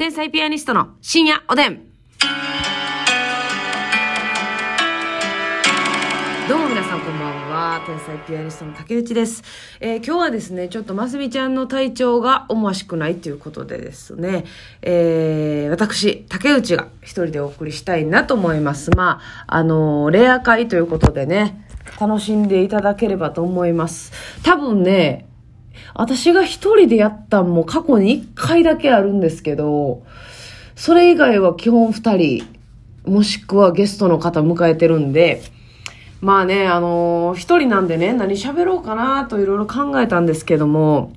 天才ピアニストの深夜おでん。どうも皆さんこんばんは。天才ピアニストの竹内です。えー今日はですね、ちょっとますみちゃんの体調が思わしくないということでですね、えー私、竹内が一人でお送りしたいなと思います。まあ、あのーレア会ということでね、楽しんでいただければと思います。多分ね、私が一人でやったんも過去に一回だけあるんですけど、それ以外は基本二人、もしくはゲストの方迎えてるんで、まあね、あのー一人なんでね、何喋ろうかなといろいろ考えたんですけども、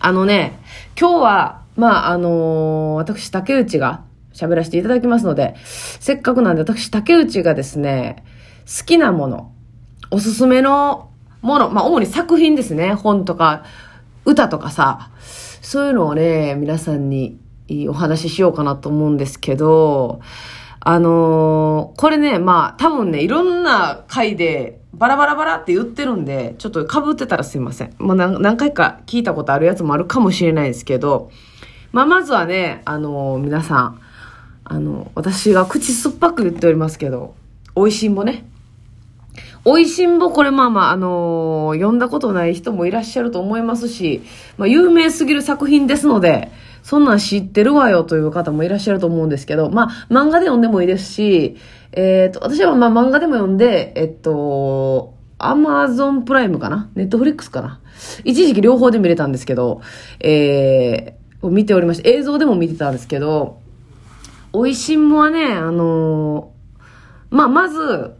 あのね、今日は、まああのー私竹内が喋らせていただきますので、せっかくなんで私竹内がですね、好きなもの、おすすめのもの、まあ主に作品ですね、本とか、歌とかさ、そういうのをね、皆さんにお話ししようかなと思うんですけど、あのーこれね、まあ多分ね、いろんな回でバラバラバラって言ってるんで、ちょっと被ってたらすいません。まあ何回か聞いたことあるやつもあるかもしれないですけど、まあまずはね、あのー皆さん、あの、私が口酸っぱく言っておりますけど、美味しんぼね。美味しんぼ、これまあまあ、あのー読んだことない人もいらっしゃると思いますし、まあ、有名すぎる作品ですので、そんなん知ってるわよという方もいらっしゃると思うんですけど、まあ、漫画で読んでもいいですし、えっ、と、私はまあ漫画でも読んで、えっと、アマゾンプライムかな？ネットフリックスかな？一時期両方で見れたんですけど、えー、見ておりました。映像でも見てたんですけど、美味しんぼはね、あのーまあ、まず、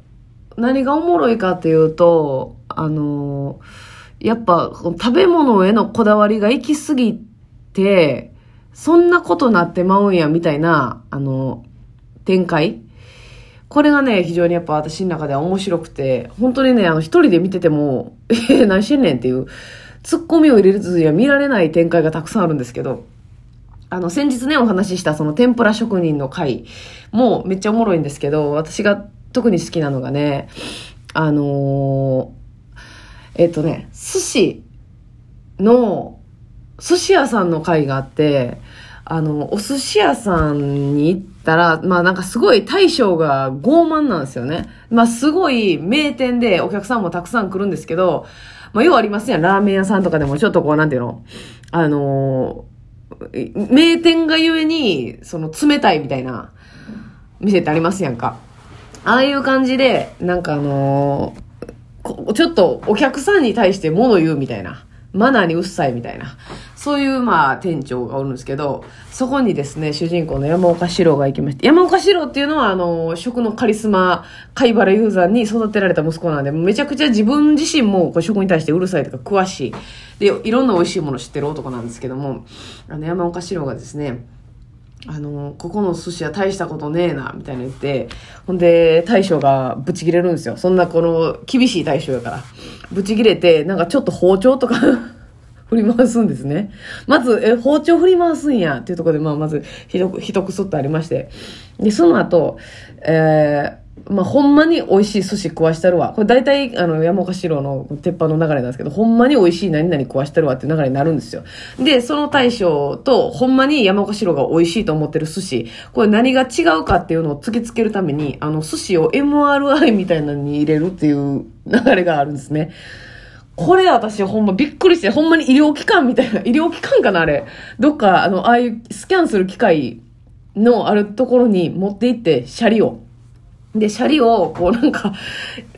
何がおもろいかっていうと、あのーやっぱ、食べ物へのこだわりが行き過ぎて、そんなことなってまうんや、みたいな、あの展開。これがね、非常にやっぱ私の中では面白くて、本当にね、あの、一人で見てても、え、何してんねんっていう、ツッコミを入れるずには見られない展開がたくさんあるんですけど、あの、先日ね、お話ししたその天ぷら職人の回もめっちゃおもろいんですけど、私が特に好きなのがね、あのーえっとね、寿司の、寿司屋さんの会があって、あの、お寿司屋さんに行ったら、まあなんかすごい大将が傲慢なんですよね。まあすごい名店でお客さんもたくさん来るんですけど、まあようありますやん。ラーメン屋さんとかでもちょっとこう、なんていうのあのー名店がゆえに、その冷たいみたいな店ってありますやんか。ああいう感じで、なんかあのーちょっとお客さんに対して物言うみたいな。マナーにうっさいみたいな。そういう、まあ、店長がおるんですけど、そこにですね、主人公の山岡四郎が行きまして、山岡四郎っていうのは、あの、食のカリスマ、貝原雄山に育てられた息子なんで、めちゃくちゃ自分自身もこう食に対してうるさいとか詳しい。で、いろんな美味しいもの知ってる男なんですけども、あの、山岡四郎がですね、あの、ここの寿司は大したことねえな、みたいな言って、ほんで、大将がブチ切れるんですよ。そんなこの、厳しい大将やから。ブチ切れて、なんかちょっと包丁とか 振り回すんですね。まず、え、包丁振り回すんや、っていうところで、まあ、まず、ひどく、ひどくそっとありまして。で、その後、えー、まあ、ほんまに美味しい寿司食わしたるわ。これ大体、あの、山岡四郎の鉄板の流れなんですけど、ほんまに美味しい何々食わしたるわって流れになるんですよ。で、その大将と、ほんまに山岡四郎が美味しいと思ってる寿司、これ何が違うかっていうのを突きつけるために、あの、寿司を MRI みたいなのに入れるっていう流れがあるんですね。これ私ほんまびっくりして、ほんまに医療機関みたいな、医療機関かなあれ。どっか、あの、ああいうスキャンする機械のあるところに持って行って、シャリを。で、シャリを、こうなんか、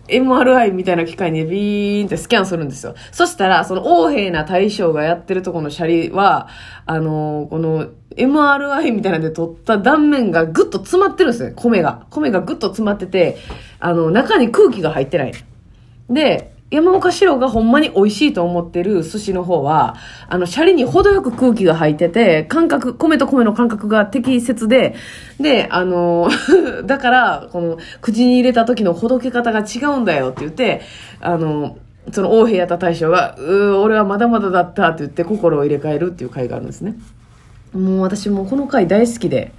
MRI みたいな機械にビーンってスキャンするんですよ。そしたら、その横柄な大将がやってるとこのシャリは、あのーこの MRI みたいなんで撮った断面がぐっと詰まってるんですね。米が。米がぐっと詰まってて、あの、中に空気が入ってない。で、山岡四郎がほんまに美味しいと思ってる寿司の方は、あの、シャリに程よく空気が入ってて、感覚、米と米の感覚が適切で、で、あの、だから、この、口に入れた時のほどけ方が違うんだよって言って、あの、その王兵やった大将が、うー、俺はまだまだだったって言って心を入れ替えるっていう回があるんですね。もう私もこの回大好きで、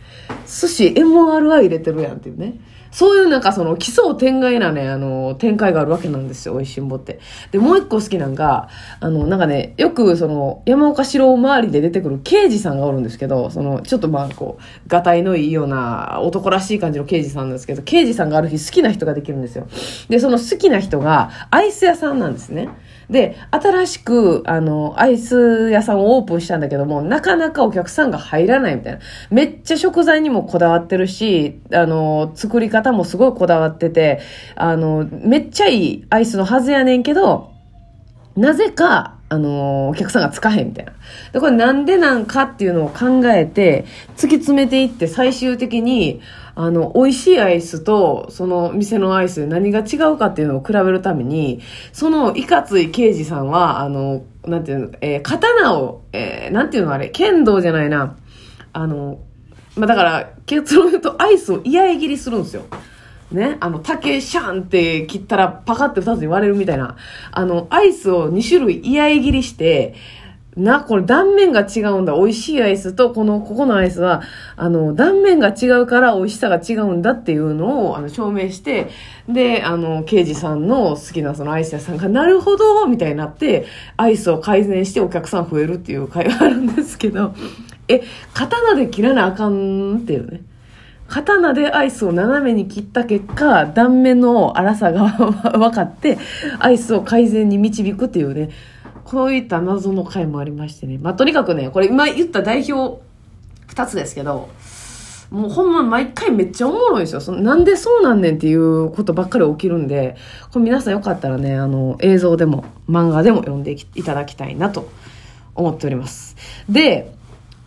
寿司 MRI 入れてるやんっていうね。そういうなんかその奇想天外なね、あの、展開があるわけなんですよ、美味しんぼって。で、もう一個好きなんが、あの、なんかね、よくその、山岡四郎周りで出てくる刑事さんがおるんですけど、その、ちょっとまあこう、がたいのいいような男らしい感じの刑事さんなんですけど、刑事さんがある日好きな人ができるんですよ。で、その好きな人がアイス屋さんなんですね。で、新しく、あの、アイス屋さんをオープンしたんだけども、なかなかお客さんが入らないみたいな。めっちゃ食材にもこだわってるし、あの、作り方もすごいこだわってて、あの、めっちゃいいアイスのはずやねんけど、なぜか、あのお客さんがつかへんみたいな。で、これなんでなんかっていうのを考えて、突き詰めていって最終的に、あの、美味しいアイスと、その店のアイスで何が違うかっていうのを比べるために、そのいかつい刑事さんは、あの、なんていうの、えー、刀を、えー、なんていうのあれ、剣道じゃないな。あの、まあ、だから、結論言うとアイスを嫌い切りするんですよ。ね、あの、竹シャンって切ったらパカって二つに割れるみたいな。あの、アイスを2種類嫌い切りして、な、これ断面が違うんだ。美味しいアイスと、この、ここのアイスは、あの、断面が違うから美味しさが違うんだっていうのを、あの、証明して、で、あの、刑事さんの好きなそのアイス屋さんが、なるほどみたいになって、アイスを改善してお客さん増えるっていう会話あるんですけど、え、刀で切らなあかんっていうね。刀でアイスを斜めに切った結果、断面の粗さが分かって、アイスを改善に導くっていうね、こういった謎の回もありましてね。まあ、とにかくね、これ今言った代表2つですけど、もうほんま毎回めっちゃおもろいですよ。そのなんでそうなんねんっていうことばっかり起きるんで、これ皆さんよかったらね、あの、映像でも漫画でも読んでいただきたいなと思っております。で、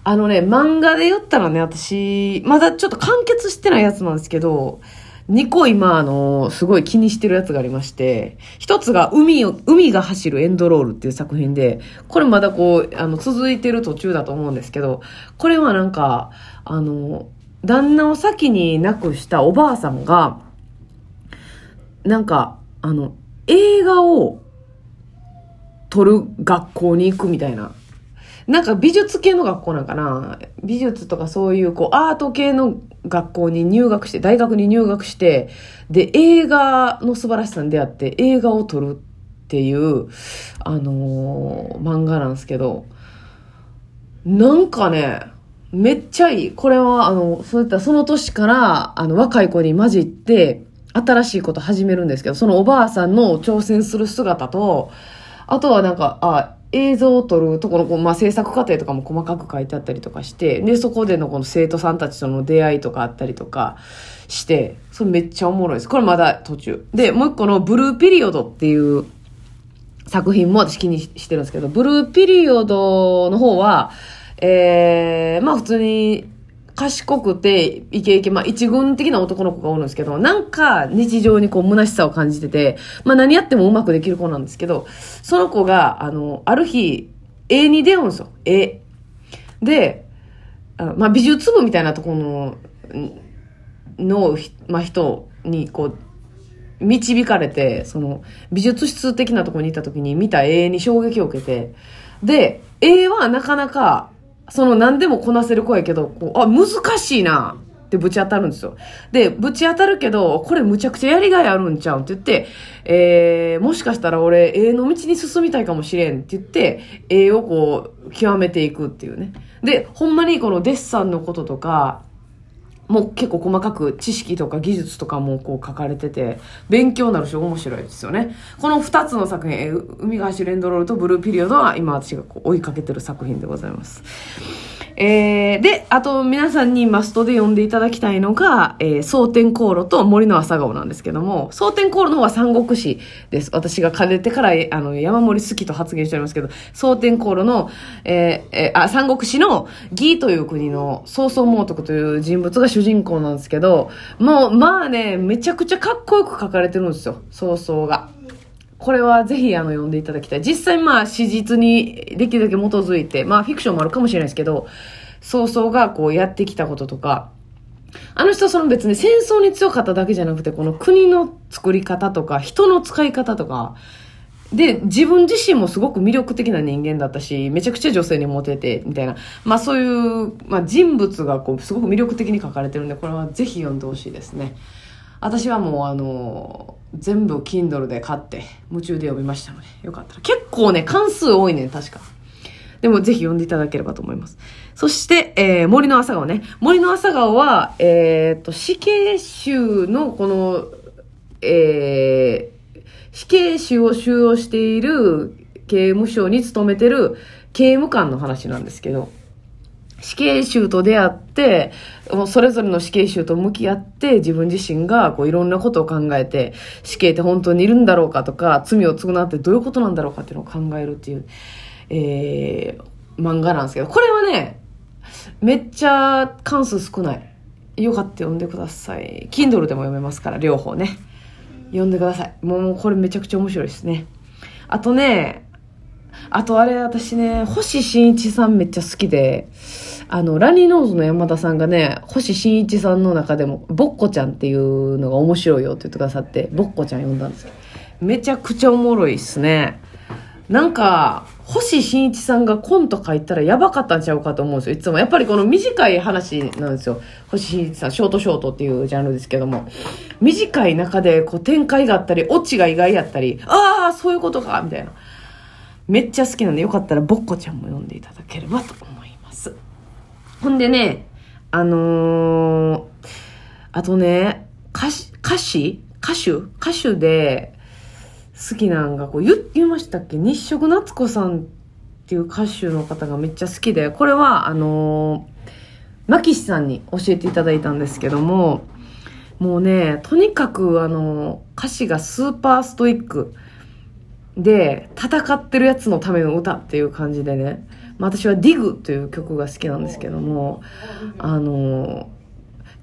あのね、漫画で言ったらね、私、まだちょっと完結してないやつなんですけど、2個今、あの、すごい気にしてるやつがありまして、一つが海を、海が走るエンドロールっていう作品で、これまだこう、あの、続いてる途中だと思うんですけど、これはなんか、あの、旦那を先に亡くしたおばあさんが、なんか、あの、映画を撮る学校に行くみたいななんか美術系の学校なんかな美術とかそういうこうアート系の学校に入学して、大学に入学して、で、映画の素晴らしさに出会って映画を撮るっていう、あのー、漫画なんですけど、なんかね、めっちゃいい。これは、あの、そういったその年から、あの、若い子に混じって、新しいこと始めるんですけど、そのおばあさんの挑戦する姿と、あとはなんか、あ、映像を撮るところ、まあ、制作過程とかも細かく書いてあったりとかして、で、そこでのこの生徒さんたちとの出会いとかあったりとかして、それめっちゃおもろいです。これまだ途中。で、もう一個のブルーピリオドっていう作品も私気にしてるんですけど、ブルーピリオドの方は、えー、まあ普通に賢くて、イケイケ、まあ一軍的な男の子がおるんですけど、なんか日常にこう虚しさを感じてて、まあ何やってもうまくできる子なんですけど、その子が、あの、ある日、絵に出会うんですよ。絵。で、あまあ美術部みたいなところの、の、まあ人にこう、導かれて、その、美術室的なところに行った時に見た絵に衝撃を受けて、で、絵はなかなかその何でもこなせる子やけど、こうあ、難しいなってぶち当たるんですよ。で、ぶち当たるけど、これむちゃくちゃやりがいあるんちゃうんって言って、えー、もしかしたら俺、絵の道に進みたいかもしれんって言って、絵をこう、極めていくっていうね。で、ほんまにこのデッサンのこととか、もう結構細かく知識とか技術とかもこう書かれてて、勉強になるし面白いですよね。この2つの作品、海が走るエンドロールとブルーピリオドは今私がこう追いかけてる作品でございます。えー、で、あと皆さんにマストで読んでいただきたいのが、えー、蒼天航路と森の朝顔なんですけども、蒼天航路の方は三国志です。私がかねてから、あの、山森好きと発言しておりますけど、蒼天航路の、えー、えー、あ、三国志の義という国の曹操猛徳という人物が主人公なんですけど、もう、まあね、めちゃくちゃかっこよく書かれてるんですよ、曹操が。これはぜひあの読んでいただきたい。実際まあ史実にできるだけ基づいて、まあフィクションもあるかもしれないですけど、曹操がこうやってきたこととか、あの人はその別に戦争に強かっただけじゃなくて、この国の作り方とか、人の使い方とか、で、自分自身もすごく魅力的な人間だったし、めちゃくちゃ女性にモテて、みたいな。まあそういう、まあ人物がこう、すごく魅力的に書かれてるんで、これはぜひ読んでほしいですね。私はもうあの、全部 Kindle で買って、夢中で読みましたので、よかったら。結構ね、関数多いね、確か。でもぜひ読んでいただければと思います。そして、えー、森の朝顔ね。森の朝顔は、えー、っと、死刑囚のこの、えー、死刑囚を収容している刑務所に勤めてる刑務官の話なんですけど、死刑囚と出会って、もうそれぞれの死刑囚と向き合って、自分自身がこういろんなことを考えて、死刑って本当にいるんだろうかとか、罪を償ってどういうことなんだろうかっていうのを考えるっていう、えー、漫画なんですけど、これはね、めっちゃ関数少ない。よかった読んでください。Kindle でも読めますから、両方ね。読んでください。もうこれめちゃくちゃ面白いですね。あとね、あとあれ私ね、星新一さんめっちゃ好きで、あの、ラニーノーズの山田さんがね、星新一さんの中でも、ボッコちゃんっていうのが面白いよって言ってくださって、ボッコちゃん読んだんですけど、めちゃくちゃおもろいっすね。なんか、星新一さんがコント書いたらやばかったんちゃうかと思うんですよ。いつも。やっぱりこの短い話なんですよ。星新一さん、ショートショートっていうジャンルですけども。短い中でこう展開があったり、オチが意外やったり、ああ、そういうことか、みたいな。めっちゃ好きなんで、よかったらボッコちゃんも読んでいただければと思います。ほんでね、あのー、あとね、歌詞、歌詞？歌手？歌手で、好きなんが、こう言、言いましたっけ？日食夏子さんっていう歌手の方がめっちゃ好きで、これは、あのー、マキシさんに教えていただいたんですけども、もうね、とにかくあの、歌詞がスーパーストイック。で、戦ってるやつのための歌っていう感じでね、まあ、私はディグという曲が好きなんですけども、あの、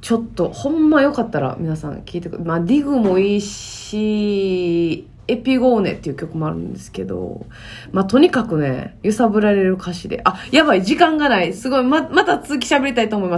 ちょっと、ほんまよかったら皆さん聴いてくまあ、ディグもいいし、エピゴーネっていう曲もあるんですけど、まあ、とにかくね、揺さぶられる歌詞で、あ、やばい、時間がない。すごい、ま、また続き喋りたいと思います。